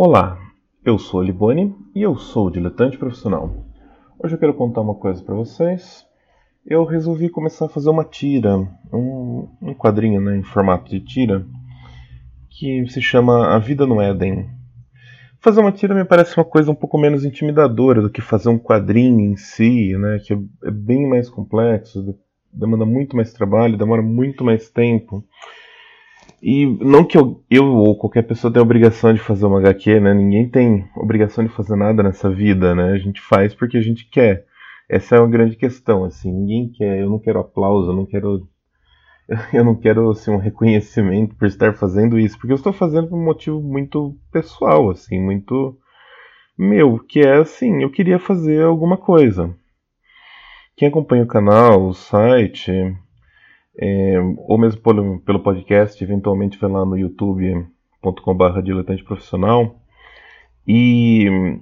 Olá, eu sou Liboni e eu sou diletante profissional. Hoje eu quero contar uma coisa para vocês. Eu resolvi começar a fazer uma tira, um, um quadrinho né, em formato de tira, que se chama A Vida no Éden. Fazer uma tira me parece uma coisa um pouco menos intimidadora do que fazer um quadrinho em si, né, que é bem mais complexo, demanda muito mais trabalho, demora muito mais tempo. E não que eu, eu ou qualquer pessoa tenha obrigação de fazer uma HQ, né? Ninguém tem obrigação de fazer nada nessa vida, né? A gente faz porque a gente quer. Essa é uma grande questão, assim. Ninguém quer. Eu não quero aplauso, eu não quero. Eu não quero assim, um reconhecimento por estar fazendo isso, porque eu estou fazendo por um motivo muito pessoal, assim, muito meu, que é assim, eu queria fazer alguma coisa. Quem acompanha o canal, o site, é, ou mesmo pelo, pelo podcast, eventualmente vai lá no youtube.com.br diletante profissional. E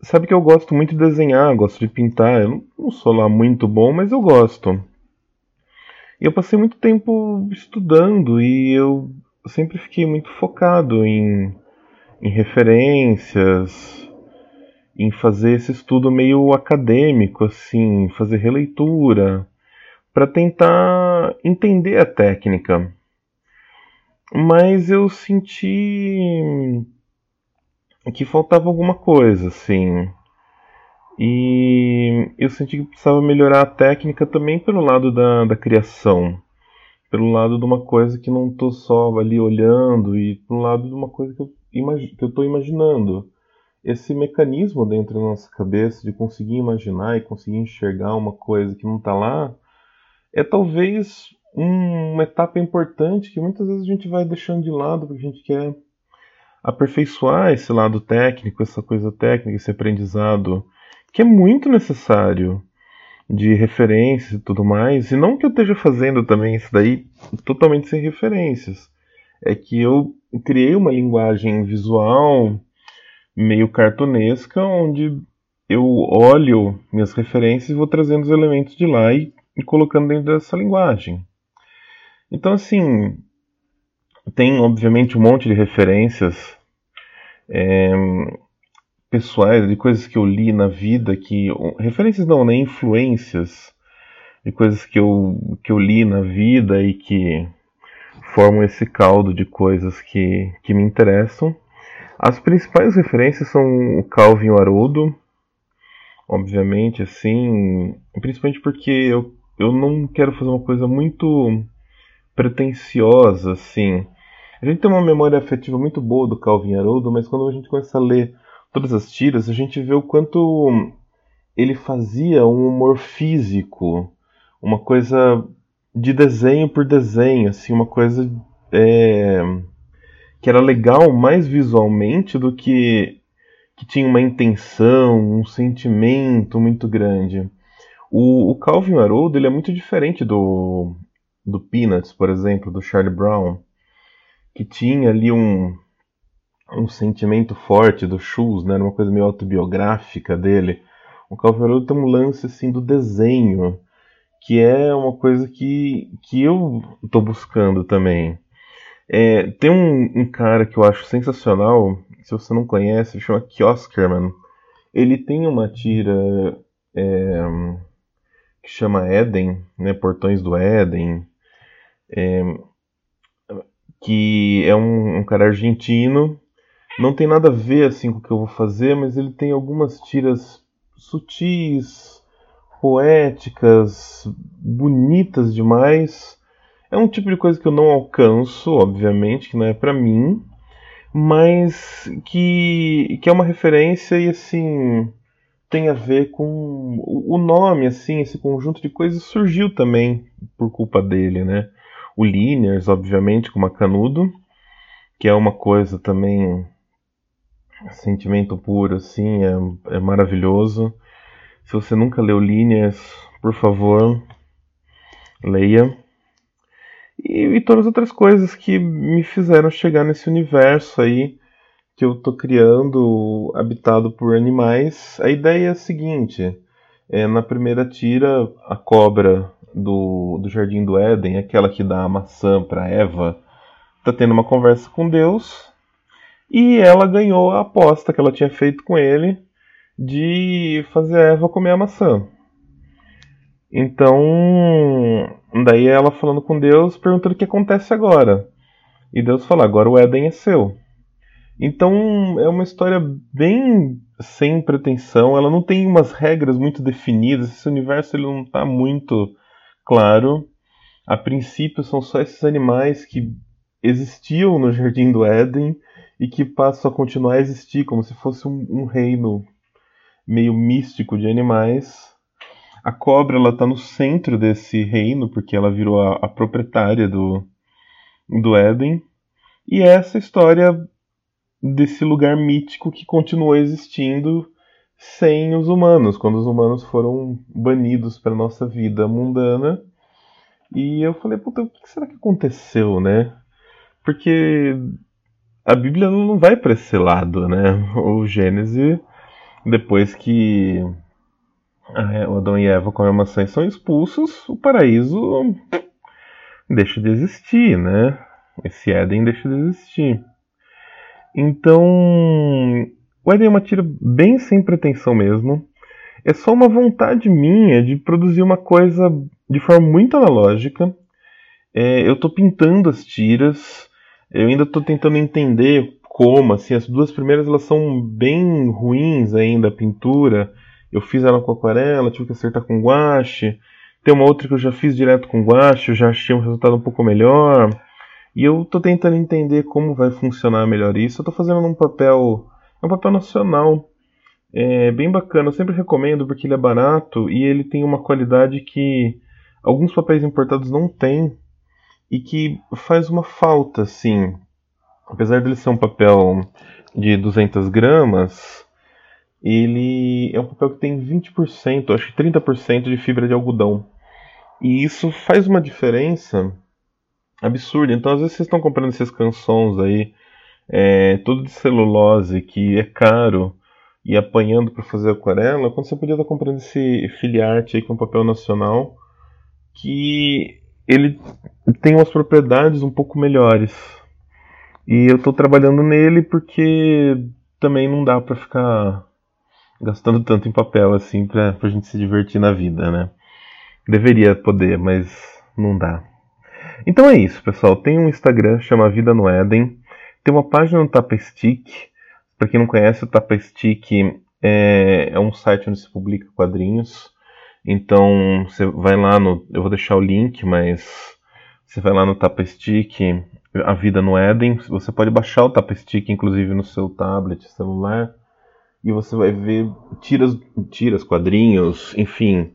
sabe que eu gosto muito de desenhar, gosto de pintar. Eu não sou lá muito bom, mas eu gosto. E eu passei muito tempo estudando e eu sempre fiquei muito focado em, em referências, em fazer esse estudo meio acadêmico, assim, fazer releitura para tentar entender a técnica. Mas eu senti que faltava alguma coisa, assim. E eu senti que precisava melhorar a técnica também pelo lado da, da criação. Pelo lado de uma coisa que não estou só ali olhando e pelo lado de uma coisa que eu, que eu estou imaginando. Esse mecanismo dentro da nossa cabeça de conseguir imaginar e conseguir enxergar uma coisa que não está lá é talvez um, uma etapa importante que muitas vezes a gente vai deixando de lado porque a gente quer aperfeiçoar esse lado técnico, essa coisa técnica, esse aprendizado, que é muito necessário de referências e tudo mais. E não que eu esteja fazendo também isso daí totalmente sem referências. É que eu criei uma linguagem visual meio cartunesca, onde eu olho minhas referências e vou trazendo os elementos de lá e e colocando dentro dessa linguagem. Então, assim, tem obviamente um monte de referências é, pessoais, de coisas que eu li na vida, que referências não, né, influências de coisas que eu, que eu li na vida e que formam esse caldo de coisas que, que me interessam. As principais referências são o Calvin e o Haroldo, obviamente, assim, principalmente porque eu eu não quero fazer uma coisa muito pretensiosa, assim. A gente tem uma memória afetiva muito boa do Calvin Haroldo, mas quando a gente começa a ler todas as tiras, a gente vê o quanto ele fazia um humor físico, uma coisa de desenho por desenho, assim, uma coisa é, que era legal mais visualmente do que que tinha uma intenção, um sentimento muito grande. O, o Calvin Haroldo ele é muito diferente do, do Peanuts, por exemplo, do Charlie Brown, que tinha ali um, um sentimento forte do Shoes, né? uma coisa meio autobiográfica dele. O Calvin Haroldo tem um lance assim do desenho, que é uma coisa que, que eu estou buscando também. É, tem um, um, cara que eu acho sensacional, se você não conhece, chama Kioskerman. Ele tem uma tira é, que chama Éden, né, Portões do Éden, é, que é um, um, cara argentino. Não tem nada a ver assim com o que eu vou fazer, mas ele tem algumas tiras sutis, poéticas, bonitas demais. É um tipo de coisa que eu não alcanço, obviamente, que não é para mim, mas que, que é uma referência e assim tem a ver com o nome, assim, esse conjunto de coisas surgiu também por culpa dele, né? O Linears, obviamente, com Macanudo, que é uma coisa também sentimento puro, assim, é, é maravilhoso. Se você nunca leu Linears, por favor, leia. E, e todas as outras coisas que me fizeram chegar nesse universo aí que eu estou criando habitado por animais. A ideia é a seguinte: é, na primeira tira, a cobra do, do Jardim do Éden, aquela que dá a maçã para Eva, está tendo uma conversa com Deus. E ela ganhou a aposta que ela tinha feito com ele de fazer a Eva comer a maçã. Então, daí ela falando com Deus, perguntando o que acontece agora. E Deus fala: agora o Éden é seu. Então é uma história bem sem pretensão, ela não tem umas regras muito definidas, esse universo ele não está muito claro. A princípio são só esses animais que existiam no Jardim do Éden e que passam a continuar a existir como se fosse um, um reino meio místico de animais. A cobra ela está no centro desse reino porque ela virou a, a proprietária do, do Éden. E essa história desse lugar mítico que continuou existindo sem os humanos, quando os humanos foram banidos para nossa vida mundana. E eu falei, puta, o que será que aconteceu, né? Porque a Bíblia não vai para esse lado, né? O Gênesis, depois que o Adão e Eva comem a maçã e são expulsos, o paraíso deixa de existir, né? Esse Éden deixa de existir. Então, o Éden é uma tira bem sem pretensão mesmo. É só uma vontade minha de produzir uma coisa de forma muito analógica. É, eu estou pintando as tiras, eu ainda estou tentando entender como, assim, as duas primeiras elas são bem ruins ainda, a pintura. Eu fiz ela com aquarela, tive que acertar com guache. Tem uma outra que eu já fiz direto com guache, eu já achei um resultado um pouco melhor. E eu tô tentando entender como vai funcionar melhor isso. Eu tô fazendo num papel. É um papel nacional. É bem bacana. Eu sempre recomendo porque ele é barato e ele tem uma qualidade que alguns papéis importados não têm e que faz uma falta, assim. Apesar dele ser um papel de 200 gramas, ele é um papel que tem 20%, acho que 30% de fibra de algodão. E isso faz uma diferença absurdo. Então, às vezes, vocês estão comprando esses canções aí, é, tudo de celulose, que é caro, e apanhando para fazer aquarela, quando você podia estar comprando esse filiarte aí, com papel nacional, que ele tem umas propriedades um pouco melhores. E eu estou trabalhando nele porque também não dá para ficar gastando tanto em papel assim para a gente se divertir na vida, né? Deveria poder, mas não dá. Então é isso, pessoal. Tem um Instagram, chama Vida no Éden. Tem uma página no Tapestick. Para quem não conhece, o Tapestick é, é um site onde se publica quadrinhos. Então você vai lá no. Eu vou deixar o link, mas você vai lá no Tapestick, A Vida no Éden. Você pode baixar o Tapestick, inclusive no seu tablet, celular. E você vai ver tiras, tiras, quadrinhos, enfim,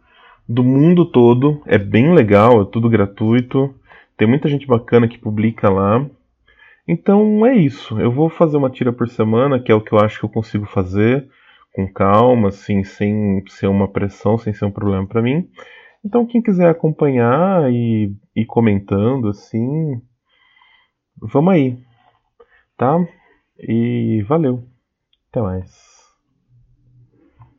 do mundo todo. É bem legal, é tudo gratuito. Tem muita gente bacana que publica lá. Então é isso. Eu vou fazer uma tira por semana, que é o que eu acho que eu consigo fazer com calma, assim, sem ser uma pressão, sem ser um problema para mim. Então quem quiser acompanhar e ir comentando, assim, vamos aí, tá? E valeu. Até mais.